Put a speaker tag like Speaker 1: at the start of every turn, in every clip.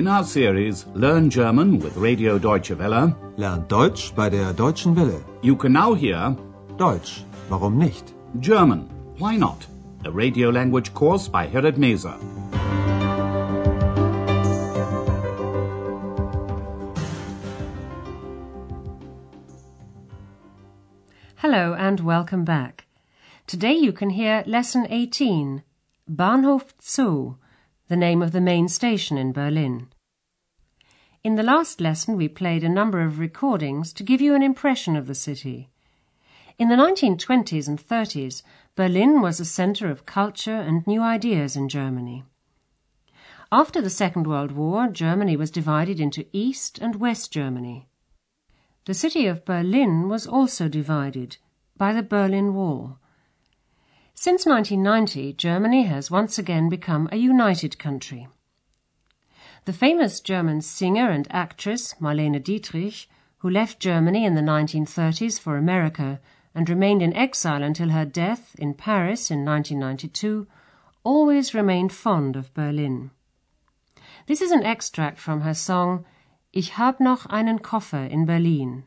Speaker 1: In our series Learn German with Radio Deutsche Welle,
Speaker 2: Lernt Deutsch bei der Deutschen Welle.
Speaker 1: you can now hear
Speaker 2: Deutsch, warum nicht?
Speaker 1: German, Why Not? A radio language course by Herrad Meese.
Speaker 3: Hello and welcome back. Today you can hear Lesson 18, Bahnhof Zoo, the name of the main station in Berlin. In the last lesson we played a number of recordings to give you an impression of the city. In the 1920s and 30s, Berlin was a center of culture and new ideas in Germany. After the Second World War, Germany was divided into East and West Germany. The city of Berlin was also divided by the Berlin Wall. Since 1990, Germany has once again become a united country. The famous German singer and actress Marlene Dietrich, who left Germany in the 1930s for America and remained in exile until her death in Paris in 1992, always remained fond of Berlin. This is an extract from her song Ich hab noch einen Koffer in Berlin.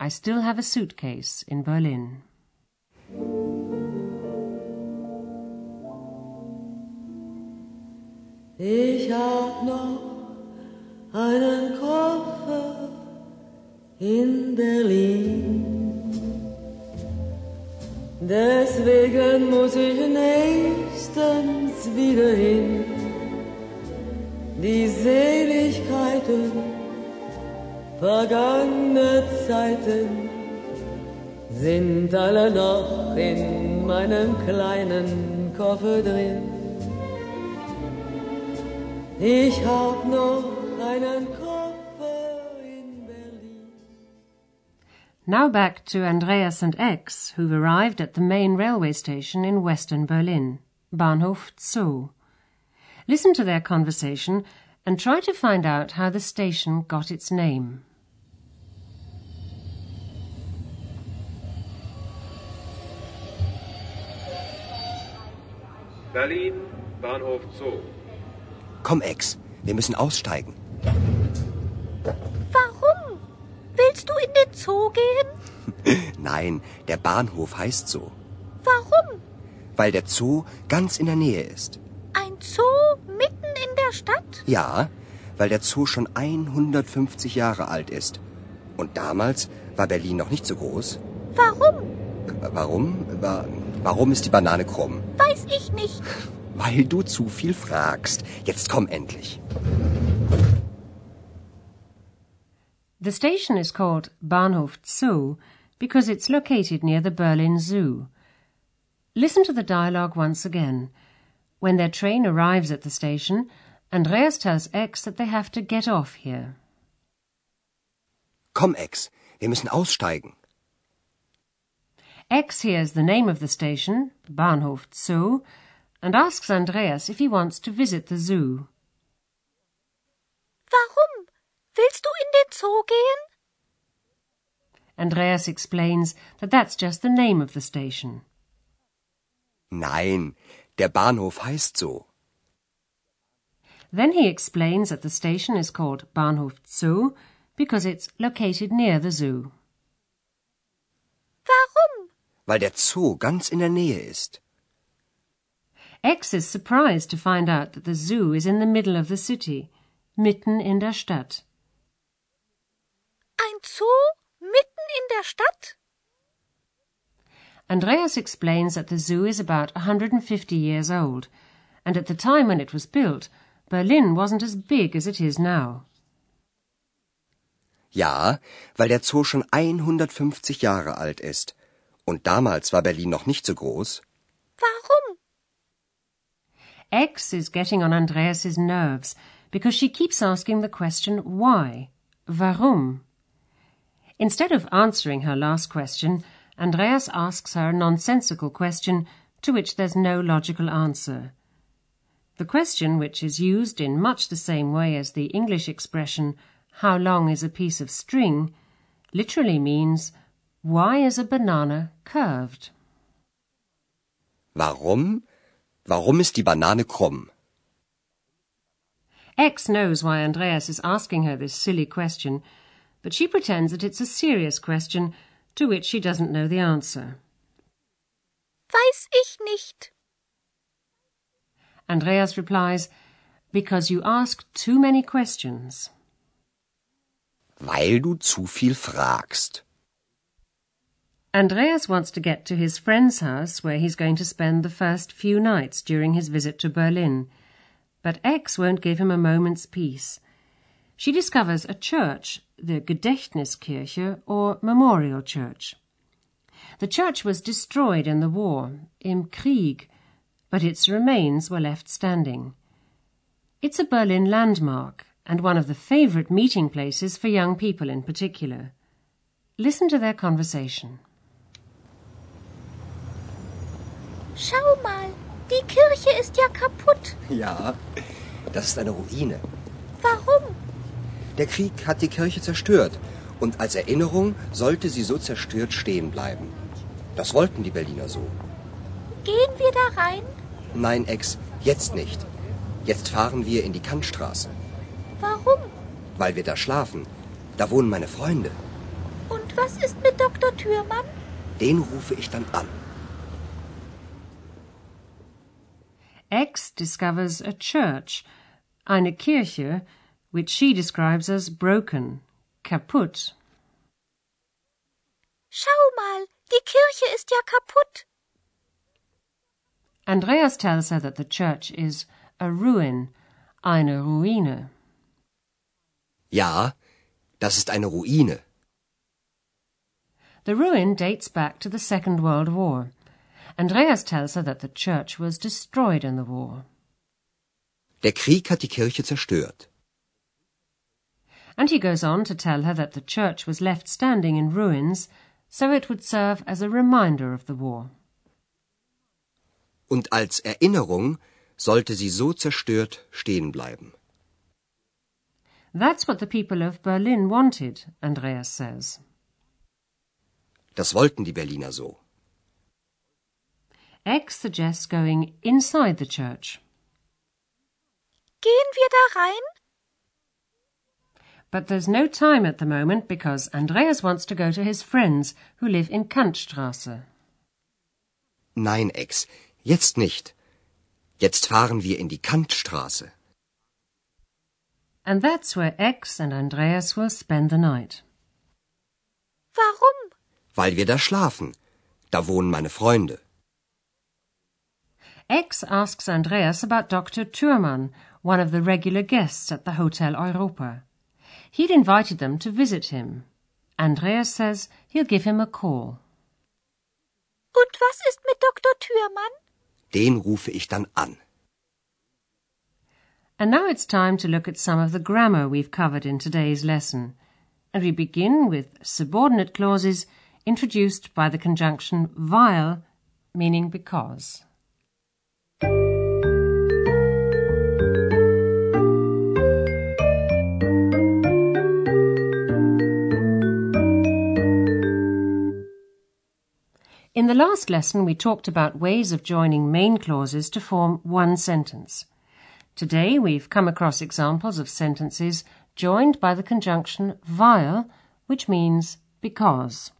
Speaker 3: I still have a suitcase in Berlin.
Speaker 4: Ich hab noch einen Koffer in Berlin. Deswegen muss ich nächstens wieder hin. Die Seligkeiten vergangene Zeiten sind alle noch in meinem kleinen Koffer drin. Ich hab noch einen Koffer in Berlin.
Speaker 3: Now back to Andreas and Ex, who've arrived at the main railway station in western Berlin, Bahnhof Zoo. Listen to their conversation and try to find out how the station got its name.
Speaker 5: Berlin, Bahnhof Zoo.
Speaker 6: Komm, Ex, wir müssen aussteigen.
Speaker 7: Warum? Willst du in den Zoo gehen?
Speaker 6: Nein, der Bahnhof heißt so.
Speaker 7: Warum?
Speaker 6: Weil der Zoo ganz in der Nähe ist.
Speaker 7: Ein Zoo mitten in der Stadt?
Speaker 6: Ja, weil der Zoo schon 150 Jahre alt ist. Und damals war Berlin noch nicht so groß.
Speaker 7: Warum?
Speaker 6: Warum? Wa- Warum ist die Banane krumm?
Speaker 7: Weiß ich nicht.
Speaker 6: Weil du zu viel fragst. Jetzt komm endlich.
Speaker 3: The station is called Bahnhof Zoo because it's located near the Berlin Zoo. Listen to the dialogue once again. When their train arrives at the station, Andreas tells Ex that they have to get off here.
Speaker 6: Komm, Ex, wir müssen aussteigen.
Speaker 3: Ex hears the name of the station, Bahnhof Zoo, and asks Andreas if he wants to visit the zoo.
Speaker 7: Warum? Willst du in den Zoo gehen?
Speaker 3: Andreas explains that that's just the name of the station.
Speaker 6: Nein, der Bahnhof heißt so.
Speaker 3: Then he explains that the station is called Bahnhof Zoo because it's located near the zoo.
Speaker 7: Warum?
Speaker 6: Weil der Zoo ganz in der Nähe ist.
Speaker 3: Ex is surprised to find out that the zoo is in the middle of the city, mitten in der Stadt.
Speaker 7: Ein Zoo mitten in der Stadt?
Speaker 3: Andreas explains that the zoo is about 150 years old, and at the time when it was built, Berlin wasn't as big as it is now.
Speaker 6: Ja, weil der Zoo schon 150 Jahre alt ist. Und damals war Berlin noch nicht so groß.
Speaker 7: Warum?
Speaker 3: Ex is getting on Andreas's nerves because she keeps asking the question why, warum. Instead of answering her last question, Andreas asks her a nonsensical question to which there's no logical answer. The question, which is used in much the same way as the English expression, how long is a piece of string, literally means, why is a banana curved?
Speaker 6: Warum? Warum ist die Banane krumm?
Speaker 3: Ex knows why Andreas is asking her this silly question, but she pretends that it's a serious question to which she doesn't know the answer.
Speaker 7: Weiß ich nicht.
Speaker 3: Andreas replies, Because you ask too many questions.
Speaker 6: Weil du zu viel fragst.
Speaker 3: Andreas wants to get to his friend's house where he's going to spend the first few nights during his visit to Berlin. But Ex won't give him a moment's peace. She discovers a church, the Gedächtniskirche or Memorial Church. The church was destroyed in the war, im Krieg, but its remains were left standing. It's a Berlin landmark and one of the favorite meeting places for young people in particular. Listen to their conversation.
Speaker 7: Schau mal, die Kirche ist ja kaputt.
Speaker 6: Ja, das ist eine Ruine.
Speaker 7: Warum?
Speaker 6: Der Krieg hat die Kirche zerstört und als Erinnerung sollte sie so zerstört stehen bleiben. Das wollten die Berliner so.
Speaker 7: Gehen wir da rein?
Speaker 6: Nein, Ex, jetzt nicht. Jetzt fahren wir in die Kantstraße.
Speaker 7: Warum?
Speaker 6: Weil wir da schlafen. Da wohnen meine Freunde.
Speaker 7: Und was ist mit Dr. Thürmann?
Speaker 6: Den rufe ich dann an.
Speaker 3: Ex discovers a church, eine Kirche, which she describes as broken, kaputt.
Speaker 7: Schau mal, die Kirche ist ja kaputt.
Speaker 3: Andreas tells her that the church is a ruin, eine Ruine.
Speaker 6: Ja, das ist eine Ruine.
Speaker 3: The ruin dates back to the Second World War. Andreas tells her that the church was destroyed in the war.
Speaker 6: Der Krieg hat die Kirche zerstört.
Speaker 3: And he goes on to tell her that the church was left standing in ruins so it would serve as a reminder of the war.
Speaker 6: Und als Erinnerung sollte sie so zerstört stehen bleiben.
Speaker 3: That's what the people of Berlin wanted, Andreas says.
Speaker 6: Das wollten die Berliner so.
Speaker 3: Ex suggests going inside the church.
Speaker 7: Gehen wir da rein?
Speaker 3: But there's no time at the moment because Andreas wants to go to his friends who live in Kantstraße.
Speaker 6: Nein, Ex, jetzt nicht. Jetzt fahren wir in die Kantstraße.
Speaker 3: And that's where Ex and Andreas will spend the night.
Speaker 7: Warum?
Speaker 6: Weil wir da schlafen. Da wohnen meine Freunde.
Speaker 3: Ex asks Andreas about Dr. Thürmann, one of the regular guests at the Hotel Europa. He'd invited them to visit him. Andreas says he'll give him a call.
Speaker 7: Und was ist mit Dr. Thürmann?
Speaker 6: Den rufe ich dann an.
Speaker 3: And now it's time to look at some of the grammar we've covered in today's lesson. And we begin with subordinate clauses introduced by the conjunction weil, meaning because. In the last lesson, we talked about ways of joining main clauses to form one sentence. Today, we've come across examples of sentences joined by the conjunction weil, which means because.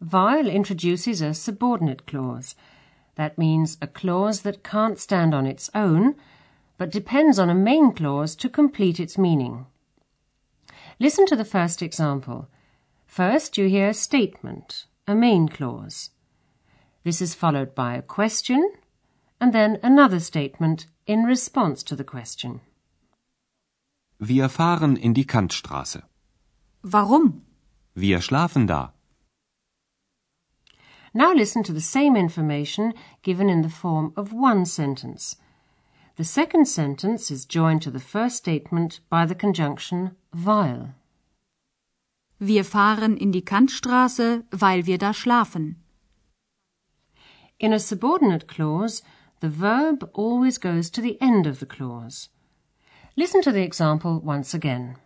Speaker 3: Weil introduces a subordinate clause. That means a clause that can't stand on its own, but depends on a main clause to complete its meaning. Listen to the first example. First, you hear a statement, a main clause. This is followed by a question and then another statement in response to the question.
Speaker 8: Wir fahren in die Kantstraße.
Speaker 9: Warum?
Speaker 8: Wir schlafen da.
Speaker 3: Now listen to the same information given in the form of one sentence. The second sentence is joined to the first statement by the conjunction weil.
Speaker 9: Wir fahren in die Kantstraße, weil wir da schlafen.
Speaker 3: In a subordinate clause, the verb always goes to the end of the clause. Listen to the example once again.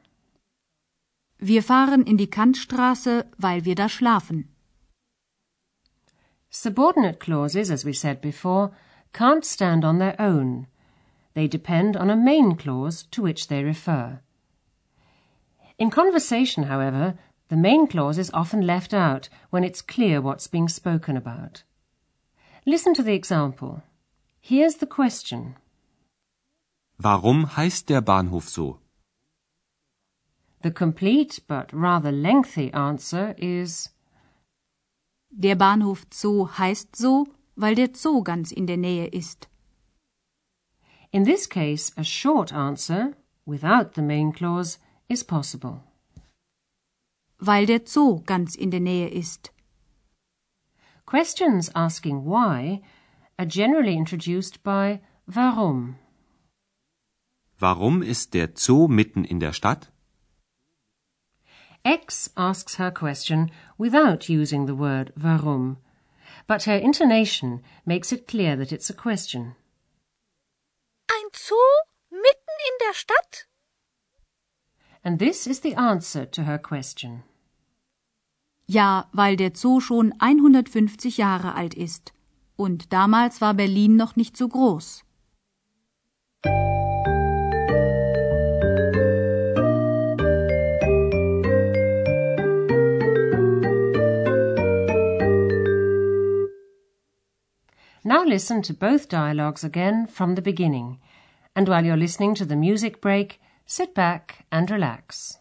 Speaker 9: Wir fahren in die Kantstraße, weil wir da schlafen.
Speaker 3: Subordinate clauses, as we said before, can't stand on their own. they depend on a main clause to which they refer. In conversation, however, the main clause is often left out when it's clear what's being spoken about. Listen to the example. Here's the question.
Speaker 8: Warum heißt der Bahnhof so?
Speaker 3: The complete but rather lengthy answer is
Speaker 9: Der Bahnhof Zoo heißt so, weil der Zoo ganz in der Nähe ist.
Speaker 3: In this case, a short answer, without the main clause, is possible.
Speaker 9: Weil der Zoo ganz in der Nähe ist.
Speaker 3: Questions asking why are generally introduced by warum.
Speaker 8: Warum ist der Zoo mitten in der Stadt?
Speaker 3: Ex asks her question without using the word warum, but her intonation makes it clear that it's a question.
Speaker 7: Ein Zoo mitten in der Stadt?
Speaker 3: And this is the answer to her question.
Speaker 9: Ja, weil der Zoo schon 150 Jahre alt ist. Und damals war Berlin noch nicht so groß.
Speaker 3: Now listen to both dialogues again from the beginning. And while you're listening to the music break, sit back and relax.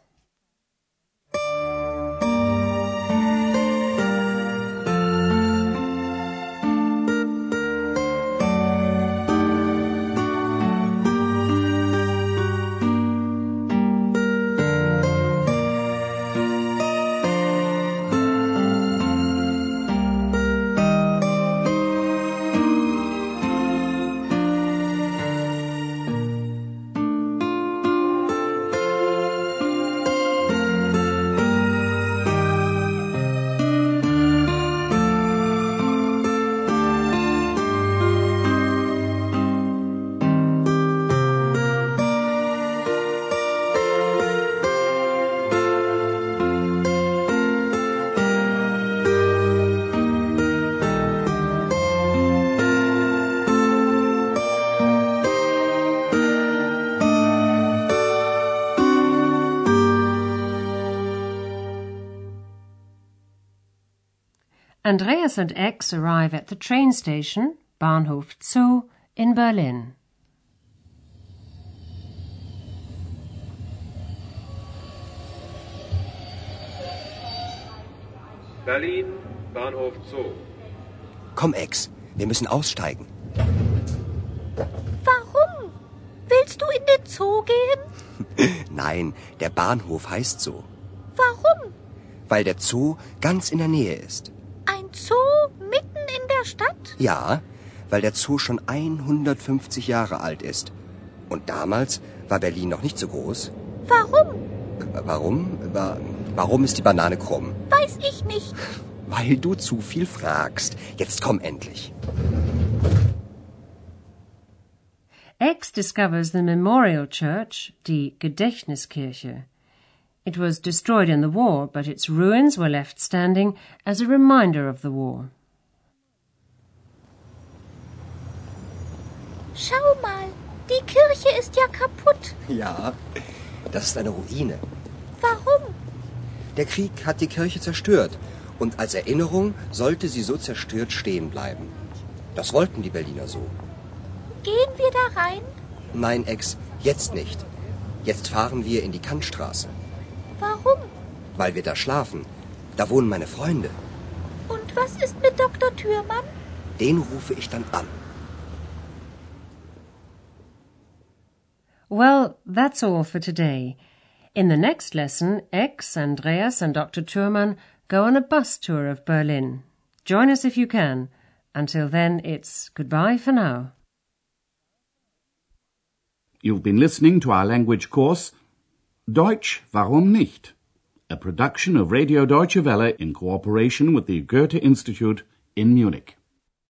Speaker 3: Andreas and X arrive at the train station, Bahnhof Zoo, in Berlin.
Speaker 5: Berlin, Bahnhof Zoo.
Speaker 6: Komm, Ex, wir müssen aussteigen.
Speaker 7: Warum? Willst du in den Zoo gehen?
Speaker 6: Nein, der Bahnhof heißt so.
Speaker 7: Warum?
Speaker 6: Weil der Zoo ganz in der Nähe ist. Ja, weil der Zoo schon 150 Jahre alt ist. Und damals war Berlin noch nicht so groß.
Speaker 7: Warum?
Speaker 6: Warum? Wa- Warum ist die Banane krumm?
Speaker 7: Weiß ich nicht.
Speaker 6: Weil du zu viel fragst. Jetzt komm endlich.
Speaker 3: X discovers the memorial church, die Gedächtniskirche. It was destroyed in the war, but its ruins were left standing as a reminder of the war.
Speaker 7: Schau mal, die Kirche ist ja kaputt.
Speaker 6: Ja, das ist eine Ruine.
Speaker 7: Warum?
Speaker 6: Der Krieg hat die Kirche zerstört. Und als Erinnerung sollte sie so zerstört stehen bleiben. Das wollten die Berliner so.
Speaker 7: Gehen wir da rein?
Speaker 6: Nein, Ex, jetzt nicht. Jetzt fahren wir in die Kantstraße.
Speaker 7: Warum?
Speaker 6: Weil wir da schlafen. Da wohnen meine Freunde.
Speaker 7: Und was ist mit Dr. Thürmann?
Speaker 6: Den rufe ich dann an.
Speaker 3: Well, that's all for today. In the next lesson, Ex, Andreas, and Dr. Thürmann go on a bus tour of Berlin. Join us if you can. Until then, it's goodbye for now.
Speaker 1: You've been listening to our language course Deutsch, warum nicht? A production of Radio Deutsche Welle in cooperation with the Goethe Institute in Munich.